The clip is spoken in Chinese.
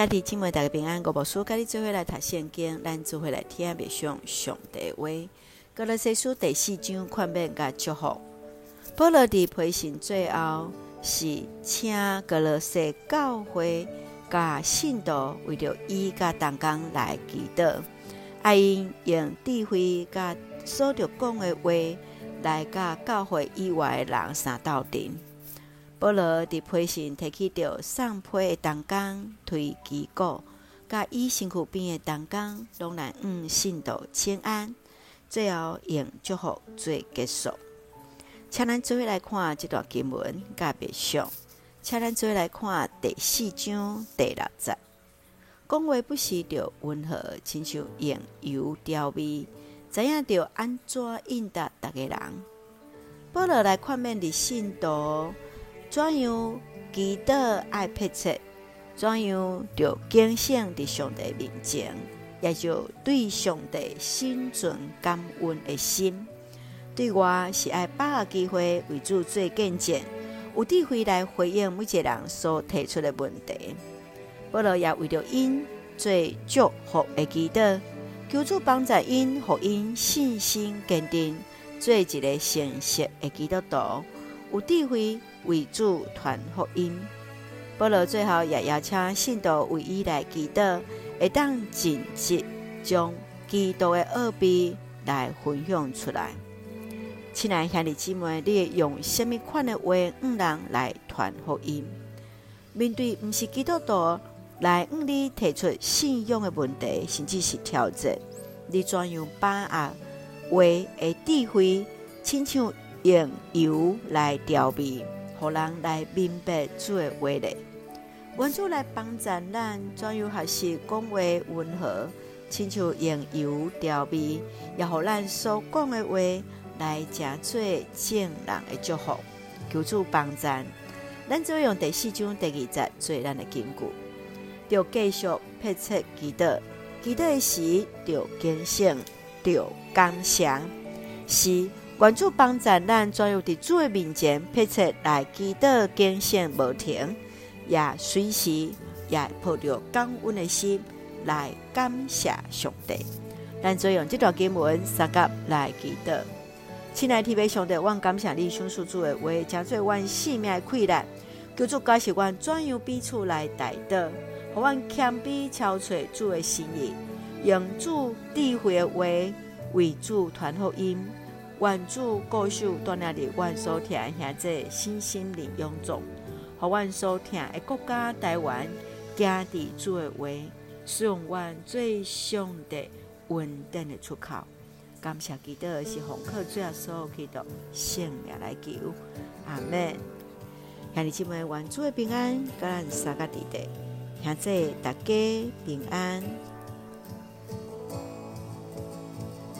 兄弟姊妹大家平安，我无事，甲你做伙来读圣经，咱做伙来听默想上帝话。歌罗西书第四章劝勉甲祝福。保罗的培训最后是请歌罗西教会甲信徒为着伊甲同工来祈祷，爱因用智慧甲所着讲的话来甲教会以外的人三斗阵。保罗伫批信提起着送批的同工推基古，甲伊身躯边的同工，拢来嗯信徒请安，最后用祝福做结束。请咱做伙来看这段经文，甲别想。请咱做伙来看第四章第六节，讲话不是着温和，亲像用油调味，知影着安怎应答逐个人。保罗来看面伫信徒。怎样祈祷爱迫切？怎样着警醒伫上帝面前，也就对上帝心存感恩的心。对我是爱把握机会为主做见证，有智慧来回应每一个人所提出的问题。保罗也为着因做祝福的祈祷，求主帮助因，互因信心坚定，做一个诚实的基督徒，有智慧。为主传福音，保罗最后也邀请信徒为伊来祈祷，会当尽职将基督的奥秘来分享出来。亲爱兄弟姊妹，你会用什么款的话，让人来传福音？面对不是基督徒来向你提出信仰的问题，甚至是挑战，你怎样把握话的智慧，亲像用油来调味？互人来明白主的话呢？愿主来帮助咱，怎样学习讲话温和，亲像用油调味，也互咱所讲的话来成做正人的祝福。求主帮助，咱就用第四章第二节做咱的根据，要继续迫切祈祷，祈祷时要坚信，要刚强，是。愿主帮助咱，专有伫主的面前迫切来祈祷，警醒无停，也随时也抱着感恩的心来感谢上帝。咱就用这段经文三甲来祈祷。亲爱的天父上帝，我感谢你详述主的话，将做阮性命的困难。求主教示阮怎样彼此来代祷，互阮谦卑超揣主的心意，用主智慧的话为主传福音。愿主固守锻炼伫阮所听兄弟信心的永驻，互阮所听的国家台湾，行伫主的话，使用阮最上的稳定的出口。感谢基督是奉靠主耶稣基督圣名来求，阿门。兄弟姊妹，愿主的平安，甲咱三个弟弟，兄弟大家平安。